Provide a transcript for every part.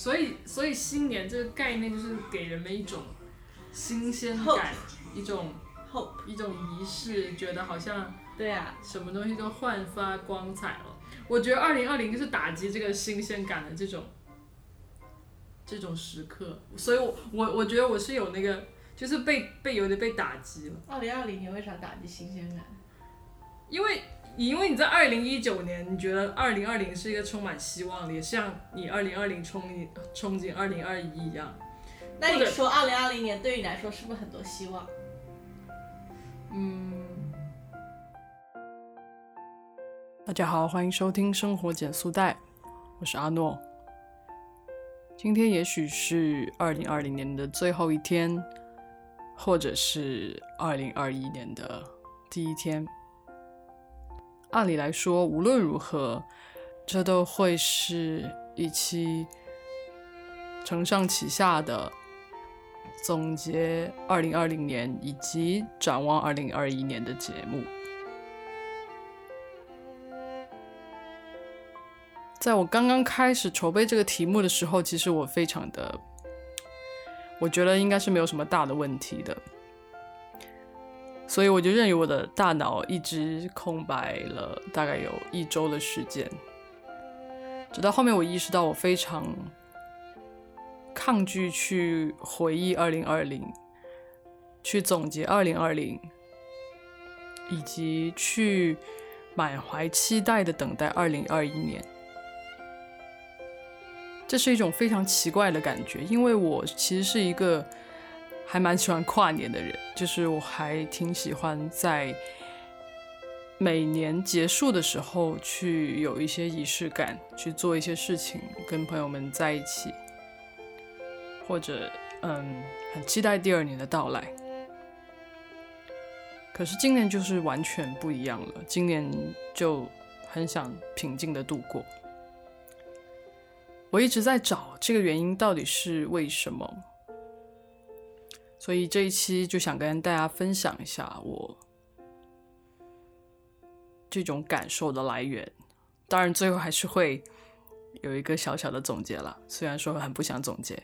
所以所以新年这个概念就是给人们一种新鲜感，一种 hope，一种仪式，觉得好像对啊，什么东西都焕发光彩了。我觉得二零二零就是打击这个新鲜感的这种这种时刻，所以我我我觉得我是有那个就是被被有点被打击了。二零二零年为啥打击新鲜感？因为因为你在二零一九年，你觉得二零二零是一个充满希望的，也像你二零二零憧憬憧憬二零二一一样。那你说二零二零年对你来说是不是很多希望？嗯。大家好，欢迎收听生活减速带，我是阿诺。今天也许是二零二零年的最后一天，或者是二零二一年的第一天。按理来说，无论如何，这都会是一期承上启下的总结二零二零年以及展望二零二一年的节目。在我刚刚开始筹备这个题目的时候，其实我非常的，我觉得应该是没有什么大的问题的，所以我就任由我的大脑一直空白了大概有一周的时间，直到后面我意识到我非常抗拒去回忆二零二零，去总结二零二零，以及去满怀期待的等待二零二一年。这是一种非常奇怪的感觉，因为我其实是一个还蛮喜欢跨年的人，就是我还挺喜欢在每年结束的时候去有一些仪式感，去做一些事情，跟朋友们在一起，或者嗯，很期待第二年的到来。可是今年就是完全不一样了，今年就很想平静的度过。我一直在找这个原因到底是为什么，所以这一期就想跟大家分享一下我这种感受的来源。当然，最后还是会有一个小小的总结了，虽然说很不想总结。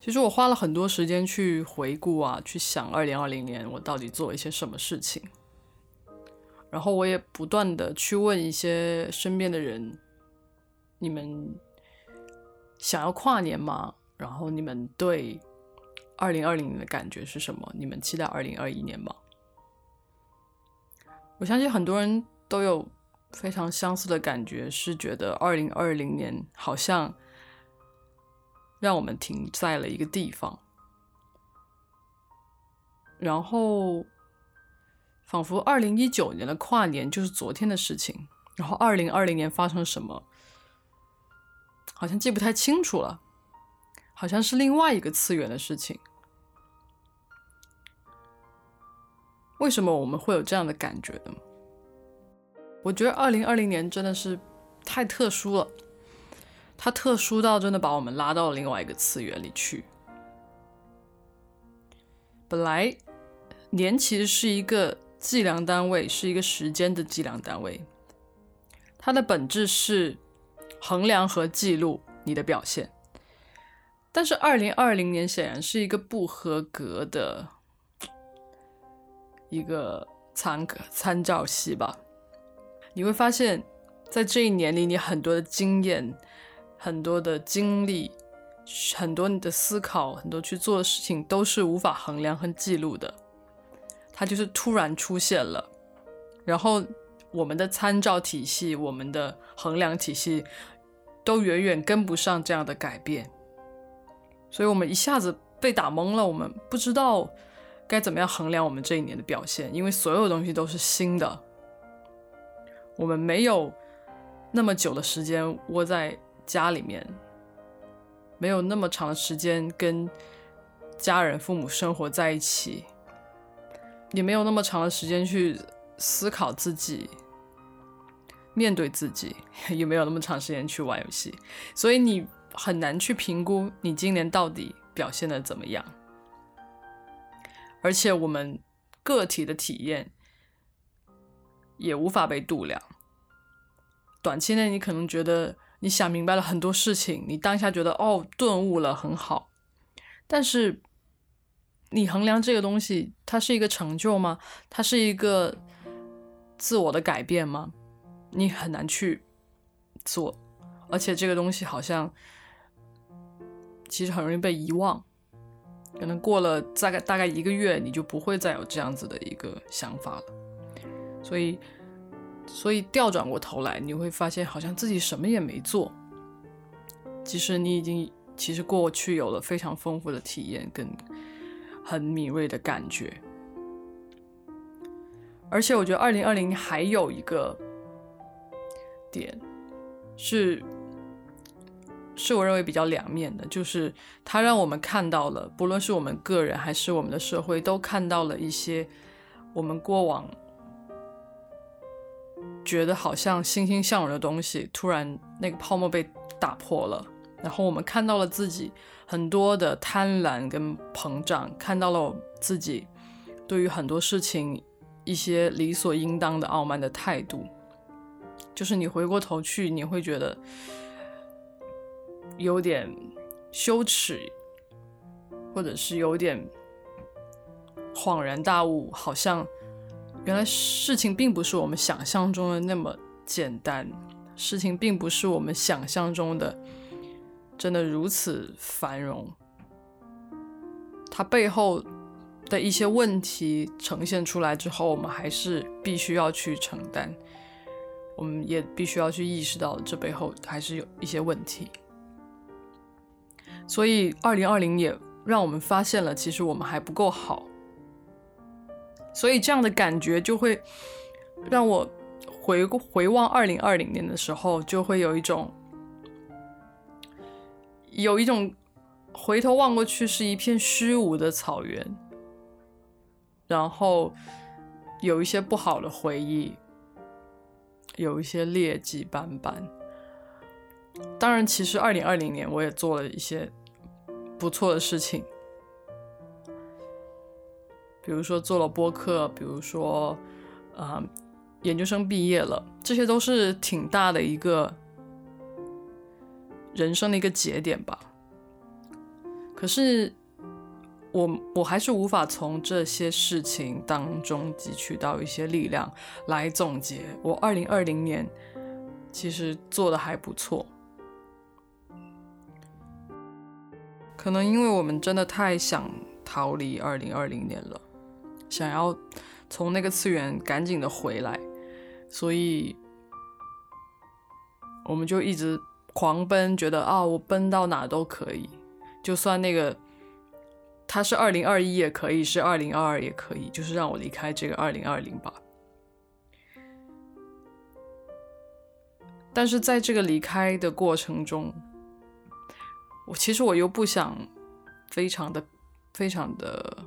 其实我花了很多时间去回顾啊，去想二零二零年我到底做了一些什么事情。然后我也不断的去问一些身边的人，你们想要跨年吗？然后你们对二零二零年的感觉是什么？你们期待二零二一年吗？我相信很多人都有非常相似的感觉，是觉得二零二零年好像让我们停在了一个地方，然后。仿佛二零一九年的跨年就是昨天的事情，然后二零二零年发生了什么，好像记不太清楚了，好像是另外一个次元的事情。为什么我们会有这样的感觉呢？我觉得二零二零年真的是太特殊了，它特殊到真的把我们拉到了另外一个次元里去。本来年其实是一个。计量单位是一个时间的计量单位，它的本质是衡量和记录你的表现。但是，二零二零年显然是一个不合格的一个参参照系吧？你会发现在这一年里，你很多的经验、很多的经历、很多你的思考、很多去做的事情，都是无法衡量和记录的。它就是突然出现了，然后我们的参照体系、我们的衡量体系都远远跟不上这样的改变，所以我们一下子被打懵了，我们不知道该怎么样衡量我们这一年的表现，因为所有东西都是新的，我们没有那么久的时间窝在家里面，没有那么长的时间跟家人、父母生活在一起。也没有那么长的时间去思考自己，面对自己，也没有那么长时间去玩游戏，所以你很难去评估你今年到底表现的怎么样。而且我们个体的体验也无法被度量，短期内你可能觉得你想明白了很多事情，你当下觉得哦顿悟了很好，但是你衡量这个东西，它是一个成就吗？它是一个自我的改变吗？你很难去做，而且这个东西好像其实很容易被遗忘，可能过了大概大概一个月，你就不会再有这样子的一个想法了。所以，所以调转过头来，你会发现好像自己什么也没做，即使你已经其实过去有了非常丰富的体验跟很敏锐的感觉。而且我觉得二零二零还有一个。点是，是我认为比较两面的，就是它让我们看到了，不论是我们个人还是我们的社会，都看到了一些我们过往觉得好像欣欣向荣的东西，突然那个泡沫被打破了，然后我们看到了自己很多的贪婪跟膨胀，看到了自己对于很多事情一些理所应当的傲慢的态度。就是你回过头去，你会觉得有点羞耻，或者是有点恍然大悟，好像原来事情并不是我们想象中的那么简单，事情并不是我们想象中的真的如此繁荣，它背后的一些问题呈现出来之后，我们还是必须要去承担。我们也必须要去意识到，这背后还是有一些问题。所以，二零二零也让我们发现了，其实我们还不够好。所以，这样的感觉就会让我回回望二零二零年的时候，就会有一种有一种回头望过去是一片虚无的草原，然后有一些不好的回忆。有一些劣迹斑斑。当然，其实二零二零年我也做了一些不错的事情，比如说做了播客，比如说，啊，研究生毕业了，这些都是挺大的一个人生的一个节点吧。可是。我我还是无法从这些事情当中汲取到一些力量来总结我二零二零年其实做的还不错，可能因为我们真的太想逃离二零二零年了，想要从那个次元赶紧的回来，所以我们就一直狂奔，觉得啊，我奔到哪都可以，就算那个。它是二零二一也可以，是二零二二也可以，就是让我离开这个二零二零吧。但是在这个离开的过程中，我其实我又不想非常的、非常的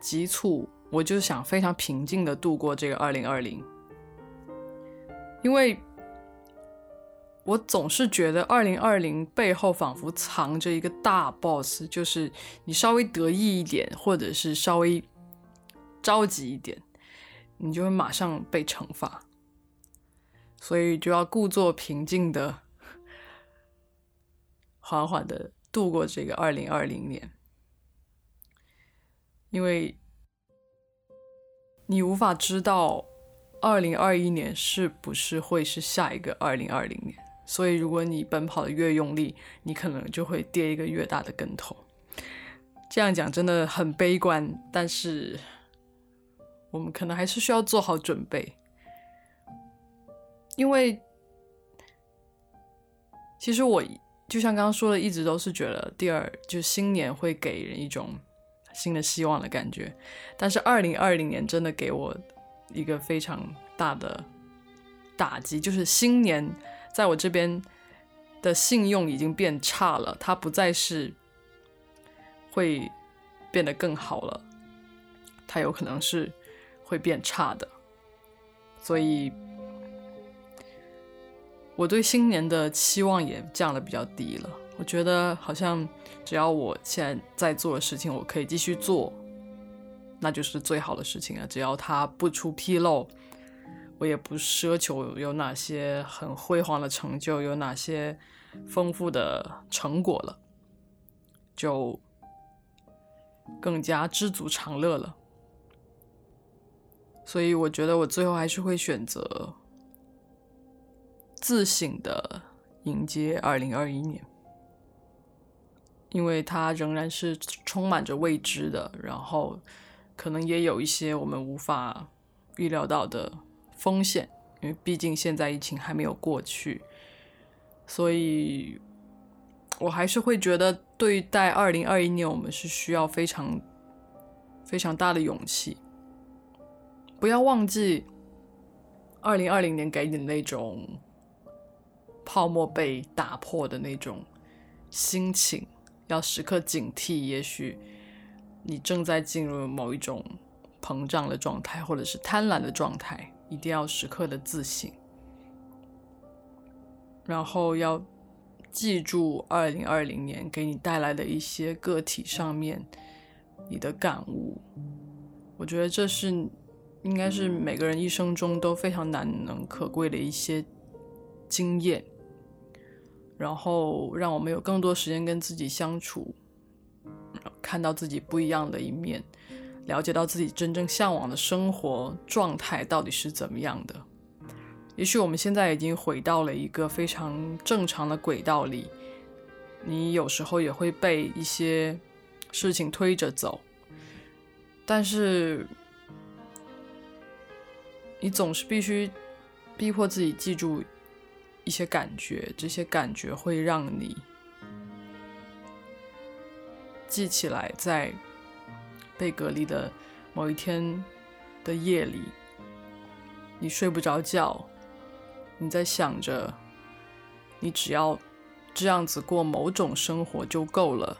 急促，我就想非常平静的度过这个二零二零，因为。我总是觉得，二零二零背后仿佛藏着一个大 boss，就是你稍微得意一点，或者是稍微着急一点，你就会马上被惩罚。所以就要故作平静的，缓缓的度过这个二零二零年，因为你无法知道二零二一年是不是会是下一个二零二零年。所以，如果你奔跑的越用力，你可能就会跌一个越大的跟头。这样讲真的很悲观，但是我们可能还是需要做好准备，因为其实我就像刚刚说的，一直都是觉得第二就新年会给人一种新的希望的感觉，但是二零二零年真的给我一个非常大的打击，就是新年。在我这边的信用已经变差了，它不再是会变得更好了，它有可能是会变差的。所以我对新年的期望也降的比较低了。我觉得好像只要我现在在做的事情，我可以继续做，那就是最好的事情了。只要它不出纰漏，我也不奢求有哪些很辉煌的成就，有哪些丰富的成果了，就更加知足常乐了。所以我觉得我最后还是会选择自省的迎接二零二一年，因为它仍然是充满着未知的，然后可能也有一些我们无法预料到的风险，因为毕竟现在疫情还没有过去，所以我还是会觉得对待二零二一年，我们是需要非常非常大的勇气。不要忘记，二零二零年给你的那种泡沫被打破的那种心情，要时刻警惕。也许你正在进入某一种膨胀的状态，或者是贪婪的状态，一定要时刻的自省。然后要记住二零二零年给你带来的一些个体上面你的感悟。我觉得这是。应该是每个人一生中都非常难能可贵的一些经验，然后让我们有更多时间跟自己相处，看到自己不一样的一面，了解到自己真正向往的生活状态到底是怎么样的。也许我们现在已经回到了一个非常正常的轨道里，你有时候也会被一些事情推着走，但是。你总是必须逼迫自己记住一些感觉，这些感觉会让你记起来，在被隔离的某一天的夜里，你睡不着觉，你在想着，你只要这样子过某种生活就够了，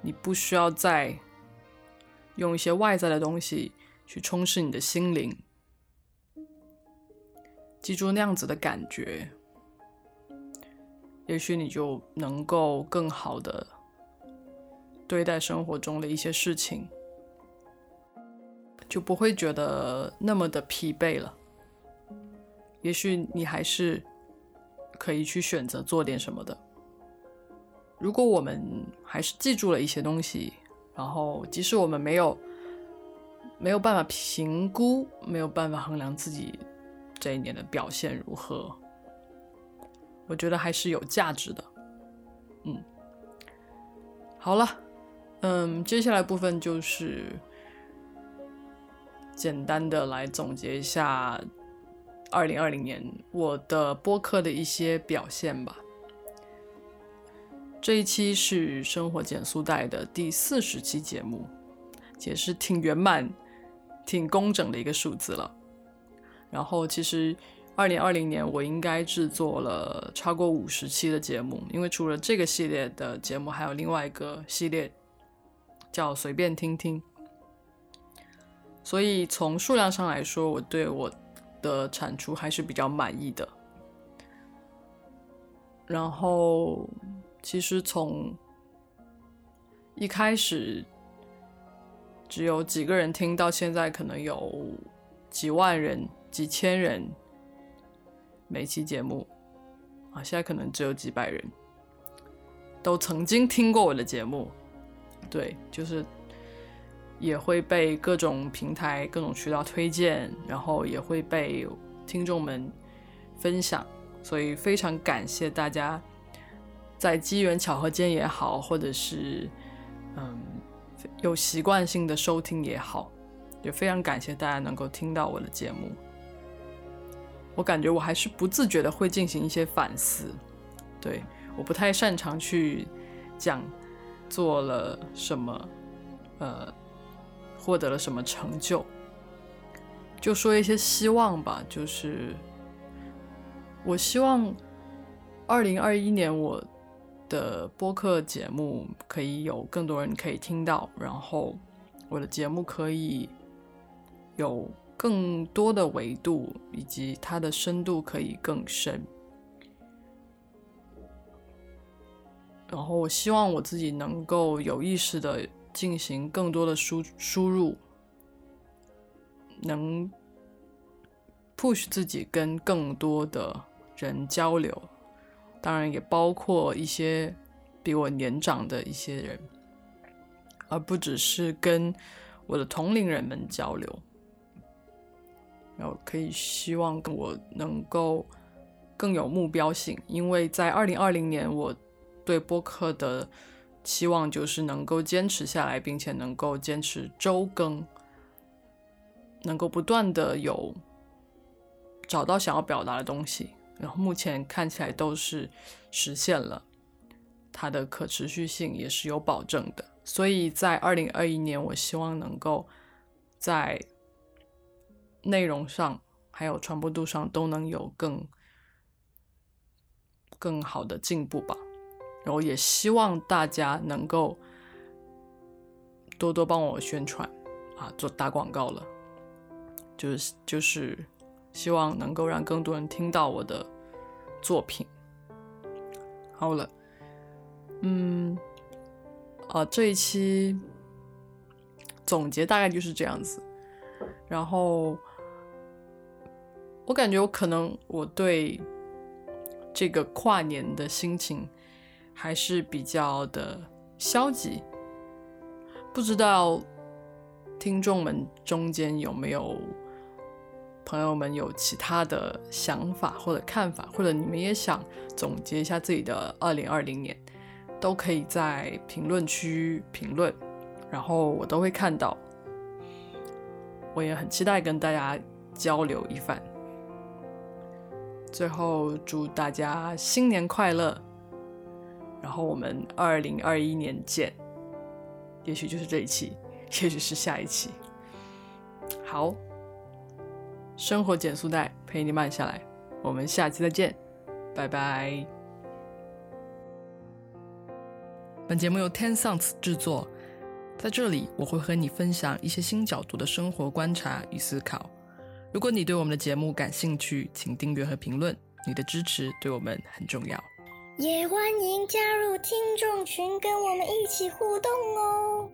你不需要再用一些外在的东西去充实你的心灵。记住那样子的感觉，也许你就能够更好的对待生活中的一些事情，就不会觉得那么的疲惫了。也许你还是可以去选择做点什么的。如果我们还是记住了一些东西，然后即使我们没有没有办法评估，没有办法衡量自己。这一年的表现如何？我觉得还是有价值的。嗯，好了，嗯，接下来部分就是简单的来总结一下二零二零年我的播客的一些表现吧。这一期是生活减速带的第四十期节目，也是挺圆满、挺工整的一个数字了。然后其实，二零二零年我应该制作了超过五十期的节目，因为除了这个系列的节目，还有另外一个系列叫“随便听听”。所以从数量上来说，我对我的产出还是比较满意的。然后，其实从一开始只有几个人听到现在，可能有几万人。几千人每期节目啊，现在可能只有几百人，都曾经听过我的节目，对，就是也会被各种平台、各种渠道推荐，然后也会被听众们分享，所以非常感谢大家在机缘巧合间也好，或者是嗯有习惯性的收听也好，也非常感谢大家能够听到我的节目。我感觉我还是不自觉的会进行一些反思，对，我不太擅长去讲做了什么，呃，获得了什么成就，就说一些希望吧，就是我希望二零二一年我的播客节目可以有更多人可以听到，然后我的节目可以有。更多的维度以及它的深度可以更深，然后我希望我自己能够有意识的进行更多的输输入，能 push 自己跟更多的人交流，当然也包括一些比我年长的一些人，而不只是跟我的同龄人们交流。然后可以希望我能够更有目标性，因为在二零二零年，我对播客的期望就是能够坚持下来，并且能够坚持周更，能够不断的有找到想要表达的东西。然后目前看起来都是实现了，它的可持续性也是有保证的。所以在二零二一年，我希望能够在内容上还有传播度上都能有更更好的进步吧，然后也希望大家能够多多帮我宣传啊，做打广告了，就是就是希望能够让更多人听到我的作品。好了，嗯，啊，这一期总结大概就是这样子，然后。我感觉我可能我对这个跨年的心情还是比较的消极，不知道听众们中间有没有朋友们有其他的想法或者看法，或者你们也想总结一下自己的二零二零年，都可以在评论区评论，然后我都会看到，我也很期待跟大家交流一番。最后祝大家新年快乐，然后我们二零二一年见，也许就是这一期，也许是下一期。好，生活减速带陪你慢下来，我们下期再见，拜拜。本节目由 Ten Sounds 制作，在这里我会和你分享一些新角度的生活观察与思考。如果你对我们的节目感兴趣，请订阅和评论，你的支持对我们很重要。也欢迎加入听众群，跟我们一起互动哦。